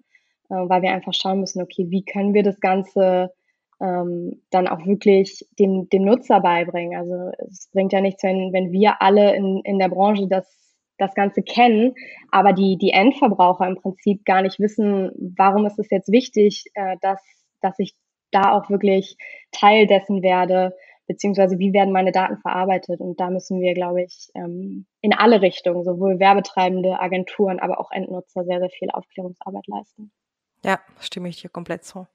[SPEAKER 4] äh, weil wir einfach schauen müssen, okay, wie können wir das Ganze ähm, dann auch wirklich dem, dem Nutzer beibringen. Also es bringt ja nichts, wenn, wenn wir alle in, in der Branche das, das Ganze kennen, aber die, die Endverbraucher im Prinzip gar nicht wissen, warum ist es jetzt wichtig, äh, dass, dass ich da auch wirklich Teil dessen werde, beziehungsweise wie werden meine Daten verarbeitet. Und da müssen wir, glaube ich, ähm, in alle Richtungen, sowohl Werbetreibende, Agenturen, aber auch Endnutzer sehr, sehr viel Aufklärungsarbeit leisten.
[SPEAKER 3] Ja, stimme ich dir komplett zu.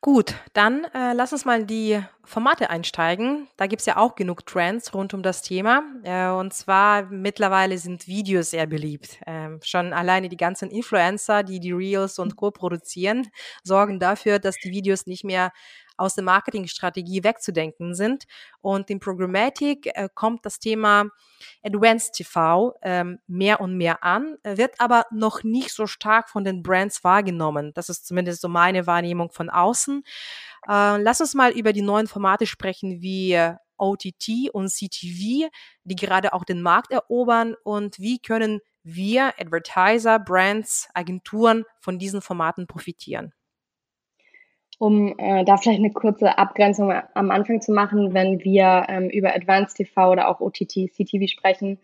[SPEAKER 3] Gut, dann äh, lass uns mal in die Formate einsteigen. Da gibt's ja auch genug Trends rund um das Thema. Äh, und zwar mittlerweile sind Videos sehr beliebt. Ähm, schon alleine die ganzen Influencer, die die Reels und Co. produzieren, sorgen dafür, dass die Videos nicht mehr aus der Marketingstrategie wegzudenken sind. Und in Programmatic äh, kommt das Thema Advanced TV ähm, mehr und mehr an, wird aber noch nicht so stark von den Brands wahrgenommen. Das ist zumindest so meine Wahrnehmung von außen. Äh, lass uns mal über die neuen Formate sprechen, wie OTT und CTV, die gerade auch den Markt erobern und wie können wir, Advertiser, Brands, Agenturen von diesen Formaten profitieren?
[SPEAKER 4] Um äh, da vielleicht eine kurze Abgrenzung am Anfang zu machen, wenn wir ähm, über Advanced TV oder auch OTT, CTV sprechen,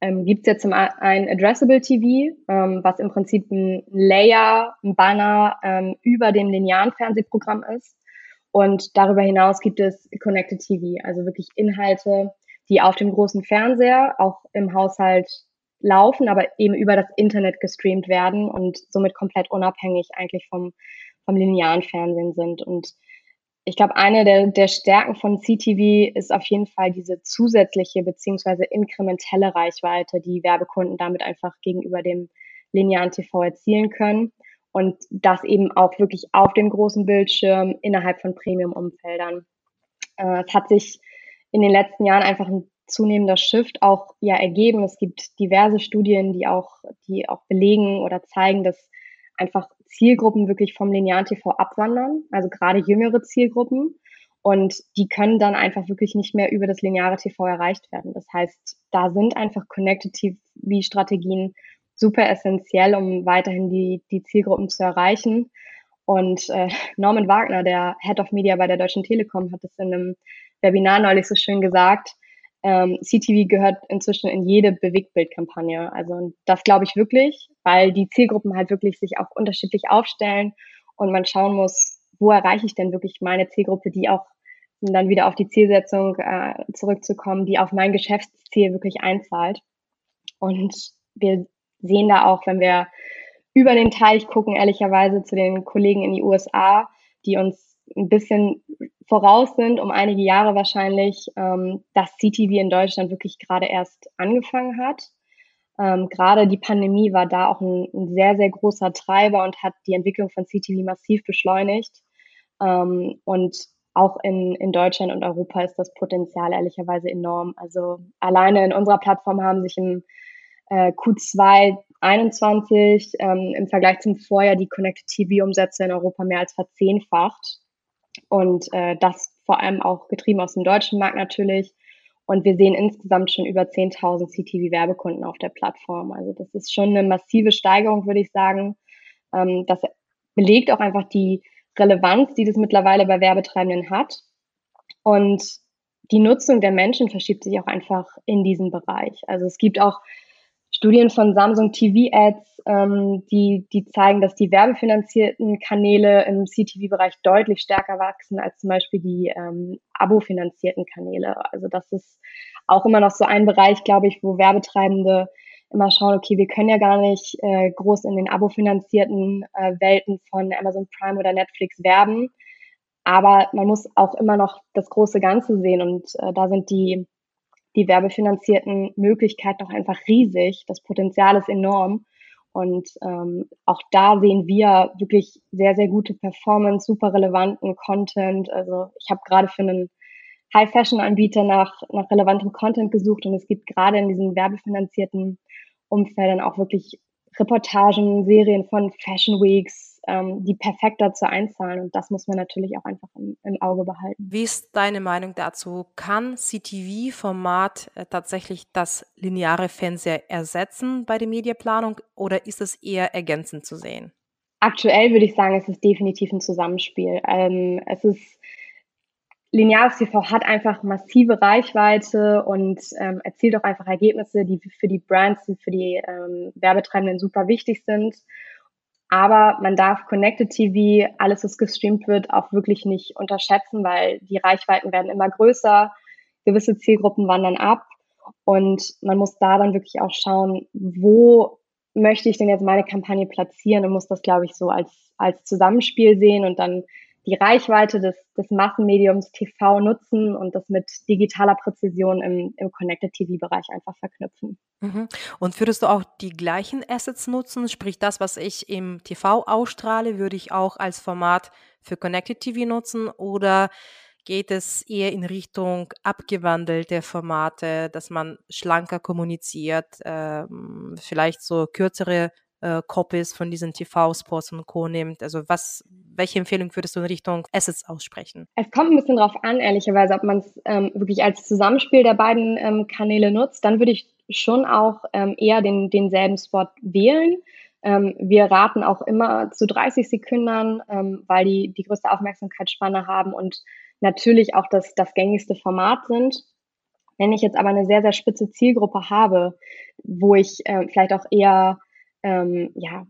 [SPEAKER 4] ähm, gibt es ja zum einen Addressable TV, ähm, was im Prinzip ein Layer, ein Banner ähm, über dem linearen Fernsehprogramm ist. Und darüber hinaus gibt es Connected TV, also wirklich Inhalte, die auf dem großen Fernseher auch im Haushalt laufen, aber eben über das Internet gestreamt werden und somit komplett unabhängig eigentlich vom, vom linearen Fernsehen sind. Und ich glaube, eine der, der Stärken von CTV ist auf jeden Fall diese zusätzliche beziehungsweise inkrementelle Reichweite, die Werbekunden damit einfach gegenüber dem linearen TV erzielen können und das eben auch wirklich auf dem großen Bildschirm innerhalb von Premium-Umfeldern. Äh, es hat sich in den letzten Jahren einfach ein zunehmender Shift auch ja ergeben. Es gibt diverse Studien, die auch, die auch belegen oder zeigen, dass einfach Zielgruppen wirklich vom linearen TV abwandern, also gerade jüngere Zielgruppen. Und die können dann einfach wirklich nicht mehr über das lineare TV erreicht werden. Das heißt, da sind einfach Connected TV-Strategien super essentiell, um weiterhin die, die Zielgruppen zu erreichen. Und äh, Norman Wagner, der Head of Media bei der Deutschen Telekom, hat es in einem Webinar neulich so schön gesagt. Ähm, CTV gehört inzwischen in jede Bewegtbildkampagne. Also das glaube ich wirklich, weil die Zielgruppen halt wirklich sich auch unterschiedlich aufstellen und man schauen muss, wo erreiche ich denn wirklich meine Zielgruppe, die auch um dann wieder auf die Zielsetzung äh, zurückzukommen, die auf mein Geschäftsziel wirklich einzahlt. Und wir sehen da auch, wenn wir über den Teich gucken, ehrlicherweise zu den Kollegen in die USA, die uns ein bisschen voraus sind, um einige Jahre wahrscheinlich, ähm, dass CTV in Deutschland wirklich gerade erst angefangen hat. Ähm, gerade die Pandemie war da auch ein, ein, sehr, sehr großer Treiber und hat die Entwicklung von CTV massiv beschleunigt. Ähm, und auch in, in Deutschland und Europa ist das Potenzial ehrlicherweise enorm. Also alleine in unserer Plattform haben sich im äh, Q2 21 ähm, im Vergleich zum Vorjahr die Connected TV-Umsätze in Europa mehr als verzehnfacht. Und äh, das vor allem auch getrieben aus dem deutschen Markt natürlich. Und wir sehen insgesamt schon über 10.000 CTV-Werbekunden auf der Plattform. Also das ist schon eine massive Steigerung, würde ich sagen. Ähm, das belegt auch einfach die Relevanz, die das mittlerweile bei Werbetreibenden hat. Und die Nutzung der Menschen verschiebt sich auch einfach in diesem Bereich. Also es gibt auch Studien von Samsung TV Ads, ähm, die, die zeigen, dass die werbefinanzierten Kanäle im CTV-Bereich deutlich stärker wachsen als zum Beispiel die ähm, abo-finanzierten Kanäle. Also das ist auch immer noch so ein Bereich, glaube ich, wo Werbetreibende immer schauen, okay, wir können ja gar nicht äh, groß in den abo-finanzierten äh, Welten von Amazon Prime oder Netflix werben. Aber man muss auch immer noch das große Ganze sehen und äh, da sind die die werbefinanzierten Möglichkeiten auch einfach riesig. Das Potenzial ist enorm. Und ähm, auch da sehen wir wirklich sehr, sehr gute Performance, super relevanten Content. Also ich habe gerade für einen High-Fashion-Anbieter nach, nach relevantem Content gesucht und es gibt gerade in diesen werbefinanzierten Umfeldern auch wirklich Reportagen, Serien von Fashion Weeks, ähm, die perfekt dazu einzahlen. Und das muss man natürlich auch einfach im, im Auge behalten.
[SPEAKER 3] Wie ist deine Meinung dazu? Kann CTV-Format äh, tatsächlich das lineare Fernseher ersetzen bei der Mediaplanung oder ist es eher ergänzend zu sehen?
[SPEAKER 4] Aktuell würde ich sagen, es ist definitiv ein Zusammenspiel. Ähm, es ist Lineares TV hat einfach massive Reichweite und ähm, erzielt auch einfach Ergebnisse, die für die Brands, die für die ähm, Werbetreibenden super wichtig sind. Aber man darf Connected TV, alles, was gestreamt wird, auch wirklich nicht unterschätzen, weil die Reichweiten werden immer größer, gewisse Zielgruppen wandern ab. Und man muss da dann wirklich auch schauen, wo möchte ich denn jetzt meine Kampagne platzieren und muss das, glaube ich, so als, als Zusammenspiel sehen und dann die Reichweite des, des Massenmediums TV nutzen und das mit digitaler Präzision im, im Connected TV-Bereich einfach verknüpfen.
[SPEAKER 3] Mhm. Und würdest du auch die gleichen Assets nutzen? Sprich, das, was ich im TV ausstrahle, würde ich auch als Format für Connected TV nutzen? Oder geht es eher in Richtung abgewandelte Formate, dass man schlanker kommuniziert, ähm, vielleicht so kürzere äh, Copies von diesen TV-Spots und Co. nimmt? Also was, welche Empfehlung würdest du in Richtung Assets aussprechen?
[SPEAKER 4] Es kommt ein bisschen darauf an, ehrlicherweise, ob man es ähm, wirklich als Zusammenspiel der beiden ähm, Kanäle nutzt. Dann würde ich schon auch ähm, eher den, denselben Spot wählen. Ähm, wir raten auch immer zu 30 Sekunden, ähm, weil die die größte Aufmerksamkeitsspanne haben und natürlich auch das, das gängigste Format sind. Wenn ich jetzt aber eine sehr, sehr spitze Zielgruppe habe, wo ich äh, vielleicht auch eher ähm, ja,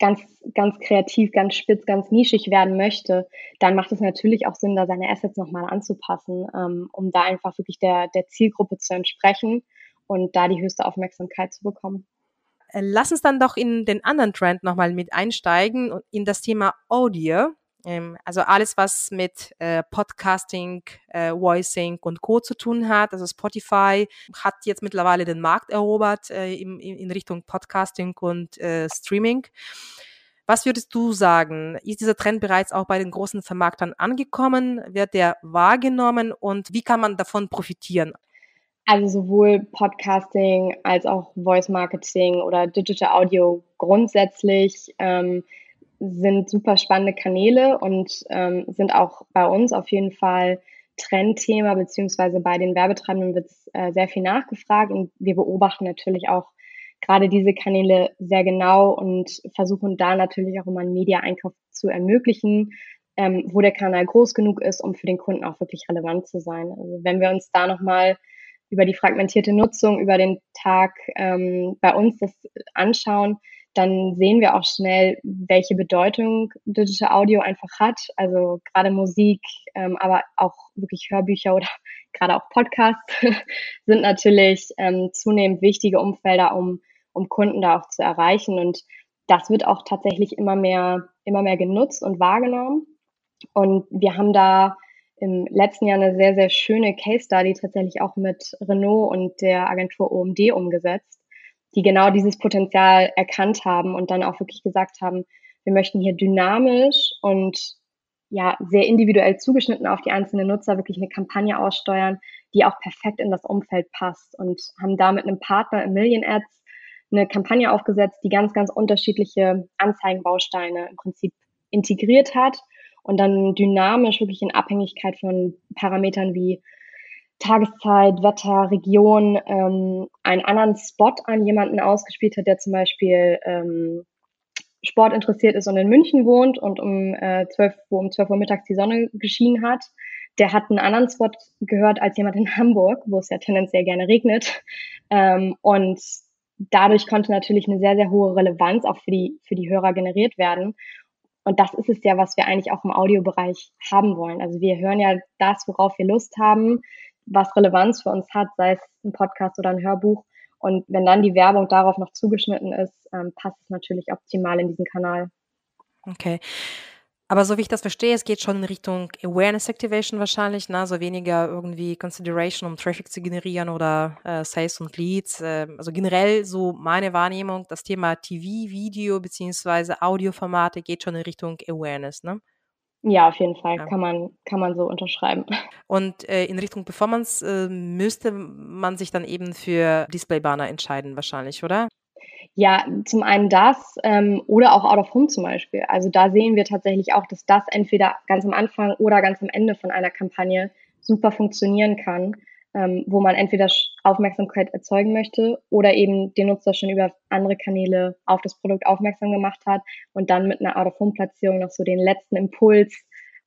[SPEAKER 4] ganz, ganz kreativ, ganz spitz, ganz nischig werden möchte, dann macht es natürlich auch Sinn, da seine Assets nochmal anzupassen, ähm, um da einfach wirklich der, der Zielgruppe zu entsprechen und da die höchste Aufmerksamkeit zu bekommen.
[SPEAKER 3] Äh, lass uns dann doch in den anderen Trend nochmal mit einsteigen, in das Thema Audio. Ähm, also alles, was mit äh, Podcasting, äh, Voicing und Co. zu tun hat. Also Spotify hat jetzt mittlerweile den Markt erobert äh, in, in, Richtung Podcasting und äh, Streaming. Was würdest du sagen? Ist dieser Trend bereits auch bei den großen Vermarktern angekommen? Wird der wahrgenommen und wie kann man davon profitieren?
[SPEAKER 4] Also sowohl Podcasting als auch Voice Marketing oder Digital Audio grundsätzlich ähm, sind super spannende Kanäle und ähm, sind auch bei uns auf jeden Fall Trendthema, beziehungsweise bei den Werbetreibenden wird es äh, sehr viel nachgefragt und wir beobachten natürlich auch gerade diese Kanäle sehr genau und versuchen da natürlich auch immer einen Media-Einkauf zu ermöglichen, ähm, wo der Kanal groß genug ist, um für den Kunden auch wirklich relevant zu sein. Also wenn wir uns da nochmal über die fragmentierte Nutzung über den Tag ähm, bei uns das anschauen, dann sehen wir auch schnell, welche Bedeutung Digital Audio einfach hat. Also gerade Musik, ähm, aber auch wirklich Hörbücher oder (laughs) gerade auch Podcasts (laughs) sind natürlich ähm, zunehmend wichtige Umfelder, um, um Kunden da auch zu erreichen. Und das wird auch tatsächlich immer mehr, immer mehr genutzt und wahrgenommen. Und wir haben da im letzten Jahr eine sehr, sehr schöne Case Study tatsächlich auch mit Renault und der Agentur OMD umgesetzt die genau dieses Potenzial erkannt haben und dann auch wirklich gesagt haben, wir möchten hier dynamisch und ja, sehr individuell zugeschnitten auf die einzelnen Nutzer wirklich eine Kampagne aussteuern, die auch perfekt in das Umfeld passt und haben da mit einem Partner im Million Ads eine Kampagne aufgesetzt, die ganz, ganz unterschiedliche Anzeigenbausteine im Prinzip integriert hat und dann dynamisch wirklich in Abhängigkeit von Parametern wie Tageszeit, Wetter, Region ähm, einen anderen Spot an jemanden ausgespielt hat, der zum Beispiel ähm, Sport interessiert ist und in München wohnt und um äh, 12, wo um 12 Uhr mittags die Sonne geschienen hat. Der hat einen anderen Spot gehört als jemand in (laughs) Hamburg, wo es ja tendenziell gerne regnet. Ähm, und dadurch konnte natürlich eine sehr, sehr hohe Relevanz auch für die, für die Hörer generiert werden. Und das ist es ja, was wir eigentlich auch im Audiobereich haben wollen. Also wir hören ja das, worauf wir Lust haben was Relevanz für uns hat, sei es ein Podcast oder ein Hörbuch. Und wenn dann die Werbung darauf noch zugeschnitten ist, ähm, passt es natürlich optimal in diesen Kanal.
[SPEAKER 3] Okay. Aber so wie ich das verstehe, es geht schon in Richtung Awareness Activation wahrscheinlich, ne? also weniger irgendwie Consideration, um Traffic zu generieren oder äh, Sales und Leads. Äh, also generell so meine Wahrnehmung, das Thema TV, Video beziehungsweise Audioformate geht schon in Richtung Awareness, ne?
[SPEAKER 4] Ja, auf jeden Fall. Ja. Kann man, kann man so unterschreiben. (laughs)
[SPEAKER 3] Und äh, in Richtung Performance äh, müsste man sich dann eben für Display-Banner entscheiden, wahrscheinlich, oder?
[SPEAKER 4] Ja, zum einen das ähm, oder auch Out of Home zum Beispiel. Also da sehen wir tatsächlich auch, dass das entweder ganz am Anfang oder ganz am Ende von einer Kampagne super funktionieren kann ähm, wo man entweder Aufmerksamkeit erzeugen möchte oder eben den Nutzer schon über andere Kanäle auf das Produkt aufmerksam gemacht hat und dann mit einer Out-of-Home-Platzierung noch so den letzten Impuls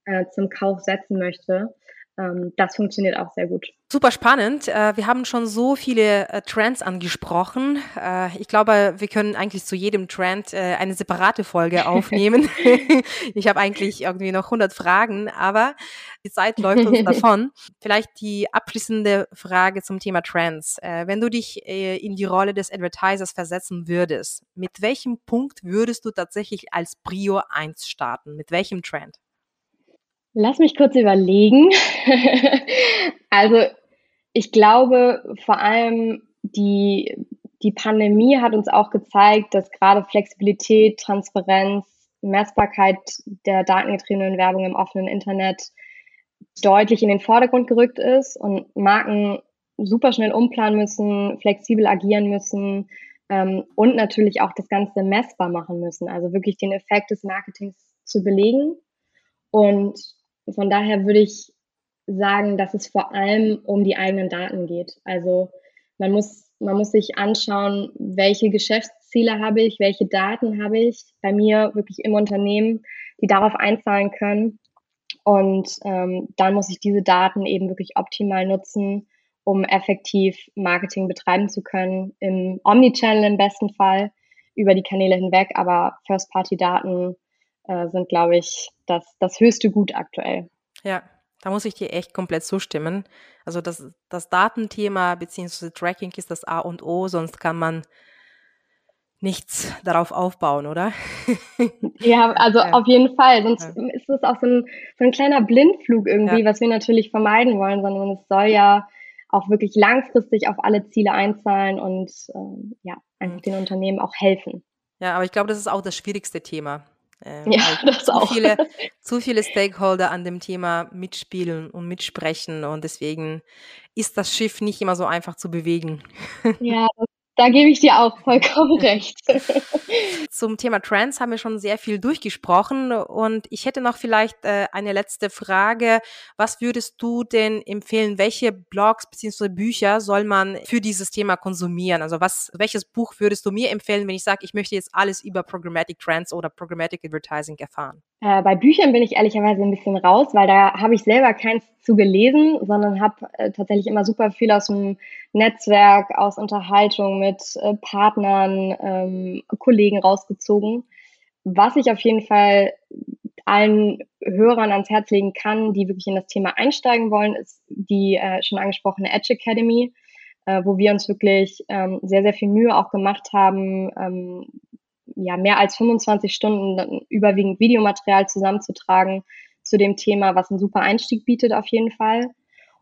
[SPEAKER 4] äh, zum Kauf setzen möchte. Ähm, das funktioniert auch sehr gut.
[SPEAKER 3] Super spannend. Äh, wir haben schon so viele äh, Trends angesprochen. Äh, ich glaube, wir können eigentlich zu jedem Trend eine separate Folge (laughs) aufnehmen. (laughs) ich habe eigentlich irgendwie noch 100 Fragen, aber die Zeit läuft uns (laughs) davon. Vielleicht die abschließende Frage zum Thema Trends. Wenn du dich in die Rolle des Advertisers versetzen würdest, mit welchem Punkt würdest du tatsächlich als Prio 1 starten? Mit welchem Trend?
[SPEAKER 4] Lass mich kurz überlegen. (laughs) also ich glaube vor allem die, die Pandemie hat uns auch gezeigt, dass gerade Flexibilität, Transparenz, Messbarkeit der datengetriebenen Werbung im offenen Internet deutlich in den Vordergrund gerückt ist und Marken super schnell umplanen müssen, flexibel agieren müssen ähm, und natürlich auch das Ganze messbar machen müssen, also wirklich den Effekt des Marketings zu belegen. Und von daher würde ich sagen, dass es vor allem um die eigenen Daten geht. Also man muss, man muss sich anschauen, welche Geschäftsziele habe ich, welche Daten habe ich bei mir wirklich im Unternehmen, die darauf einzahlen können. Und ähm, dann muss ich diese Daten eben wirklich optimal nutzen, um effektiv Marketing betreiben zu können, im Omnichannel im besten Fall, über die Kanäle hinweg. Aber First-Party-Daten äh, sind, glaube ich, das, das höchste Gut aktuell.
[SPEAKER 3] Ja, da muss ich dir echt komplett zustimmen. Also das, das Datenthema bzw. Tracking ist das A und O, sonst kann man nichts darauf aufbauen, oder? (laughs)
[SPEAKER 4] ja, also ja. auf jeden Fall. Sonst ja. ist es auch so ein, so ein kleiner Blindflug irgendwie, ja. was wir natürlich vermeiden wollen, sondern es soll ja auch wirklich langfristig auf alle Ziele einzahlen und ähm, ja, einfach mhm. den Unternehmen auch helfen.
[SPEAKER 3] Ja, aber ich glaube, das ist auch das schwierigste Thema.
[SPEAKER 4] Ähm, ja, das
[SPEAKER 3] zu
[SPEAKER 4] auch.
[SPEAKER 3] Viele, (laughs) zu viele Stakeholder an dem Thema mitspielen und mitsprechen und deswegen ist das Schiff nicht immer so einfach zu bewegen.
[SPEAKER 4] Ja, das (laughs) da gebe ich dir auch vollkommen (laughs) recht.
[SPEAKER 3] Zum Thema Trends haben wir schon sehr viel durchgesprochen und ich hätte noch vielleicht äh, eine letzte Frage. Was würdest du denn empfehlen? Welche Blogs bzw. Bücher soll man für dieses Thema konsumieren? Also was, welches Buch würdest du mir empfehlen, wenn ich sage, ich möchte jetzt alles über Programmatic Trends oder Programmatic Advertising erfahren?
[SPEAKER 4] Äh, bei Büchern bin ich ehrlicherweise ein bisschen raus, weil da habe ich selber keins zu gelesen, sondern habe äh, tatsächlich immer super viel aus dem Netzwerk, aus Unterhaltung mit äh, Partnern, ähm, Kollegen rausgezogen. Was ich auf jeden Fall allen Hörern ans Herz legen kann, die wirklich in das Thema einsteigen wollen, ist die äh, schon angesprochene Edge Academy, äh, wo wir uns wirklich ähm, sehr, sehr viel Mühe auch gemacht haben, ähm, ja, mehr als 25 Stunden überwiegend Videomaterial zusammenzutragen zu dem Thema, was einen super Einstieg bietet auf jeden Fall.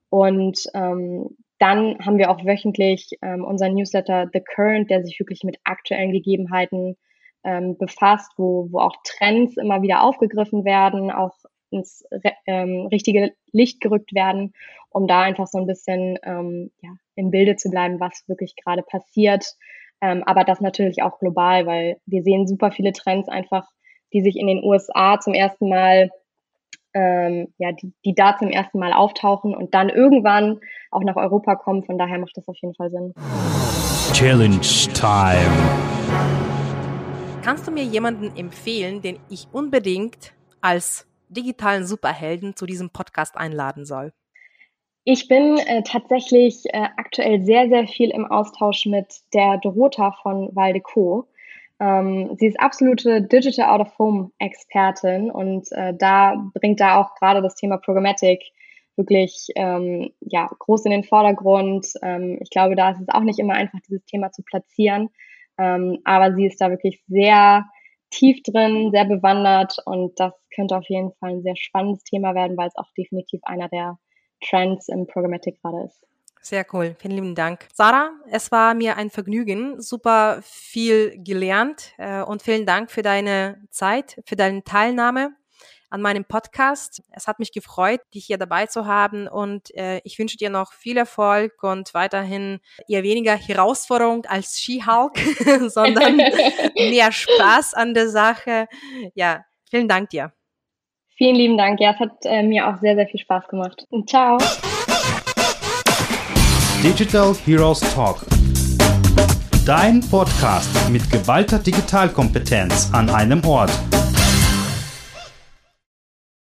[SPEAKER 4] Und ähm, dann haben wir auch wöchentlich ähm, unseren Newsletter The Current, der sich wirklich mit aktuellen Gegebenheiten ähm, befasst, wo, wo auch Trends immer wieder aufgegriffen werden, auch ins ähm, richtige Licht gerückt werden, um da einfach so ein bisschen ähm, ja, im Bilde zu bleiben, was wirklich gerade passiert. Ähm, aber das natürlich auch global, weil wir sehen super viele Trends einfach, die sich in den USA zum ersten Mal ähm, ja, die, die da zum ersten Mal auftauchen und dann irgendwann auch nach Europa kommen. Von daher macht das auf jeden Fall Sinn.
[SPEAKER 1] Challenge Time.
[SPEAKER 3] Kannst du mir jemanden empfehlen, den ich unbedingt als digitalen Superhelden zu diesem Podcast einladen soll?
[SPEAKER 4] Ich bin äh, tatsächlich äh, aktuell sehr, sehr viel im Austausch mit der Dorota von Valdeco. Ähm, sie ist absolute Digital Out of Home Expertin und äh, da bringt da auch gerade das Thema Programmatic wirklich ähm, ja, groß in den Vordergrund. Ähm, ich glaube, da ist es auch nicht immer einfach, dieses Thema zu platzieren. Ähm, aber sie ist da wirklich sehr tief drin, sehr bewandert und das könnte auf jeden Fall ein sehr spannendes Thema werden, weil es auch definitiv einer der Trends im Programmatic gerade ist.
[SPEAKER 3] Sehr cool. Vielen lieben Dank. Sarah, es war mir ein Vergnügen. Super viel gelernt äh, und vielen Dank für deine Zeit, für deine Teilnahme an meinem Podcast. Es hat mich gefreut, dich hier dabei zu haben und äh, ich wünsche dir noch viel Erfolg und weiterhin eher weniger Herausforderung als Skihulk, (laughs) sondern (laughs) mehr Spaß an der Sache. Ja, vielen Dank dir.
[SPEAKER 4] Vielen lieben Dank. Ja, es hat äh, mir auch sehr, sehr viel Spaß gemacht. Und ciao.
[SPEAKER 1] Digital Heroes Talk. Dein Podcast mit geballter Digitalkompetenz an einem Ort.